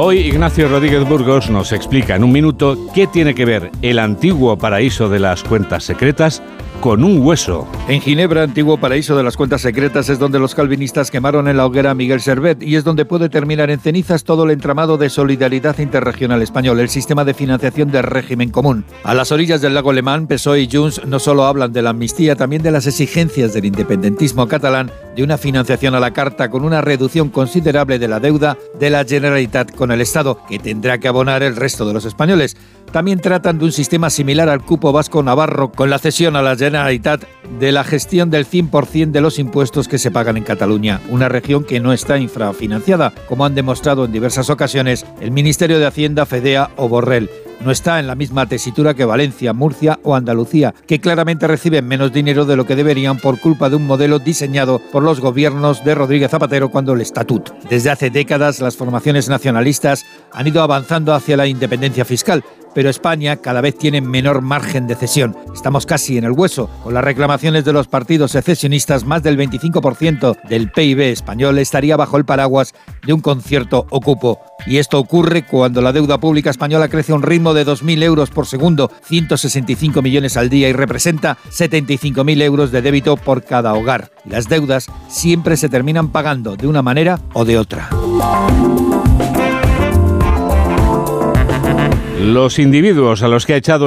Hoy Ignacio Rodríguez Burgos nos explica en un minuto qué tiene que ver el antiguo paraíso de las cuentas secretas con un hueso. En Ginebra, antiguo paraíso de las cuentas secretas, es donde los calvinistas quemaron en la hoguera a Miguel Servet y es donde puede terminar en cenizas todo el entramado de solidaridad interregional español, el sistema de financiación del régimen común. A las orillas del lago Alemán, PSOE y Junts no solo hablan de la amnistía, también de las exigencias del independentismo catalán de una financiación a la carta con una reducción considerable de la deuda de la Generalitat con el Estado, que tendrá que abonar el resto de los españoles. También tratan de un sistema similar al cupo vasco-navarro, con la cesión a la Generalitat de la gestión del 100% de los impuestos que se pagan en Cataluña, una región que no está infrafinanciada, como han demostrado en diversas ocasiones el Ministerio de Hacienda, Fedea o Borrell no está en la misma tesitura que Valencia, Murcia o Andalucía, que claramente reciben menos dinero de lo que deberían por culpa de un modelo diseñado por los gobiernos de Rodríguez Zapatero cuando el estatuto. Desde hace décadas las formaciones nacionalistas han ido avanzando hacia la independencia fiscal, pero España cada vez tiene menor margen de cesión. Estamos casi en el hueso. Con las reclamaciones de los partidos secesionistas, más del 25% del PIB español estaría bajo el paraguas de un concierto ocupo. Y esto ocurre cuando la deuda pública española crece a un ritmo de 2.000 euros por segundo, 165 millones al día y representa 75.000 euros de débito por cada hogar. Las deudas siempre se terminan pagando de una manera o de otra. Los individuos a los que ha echado el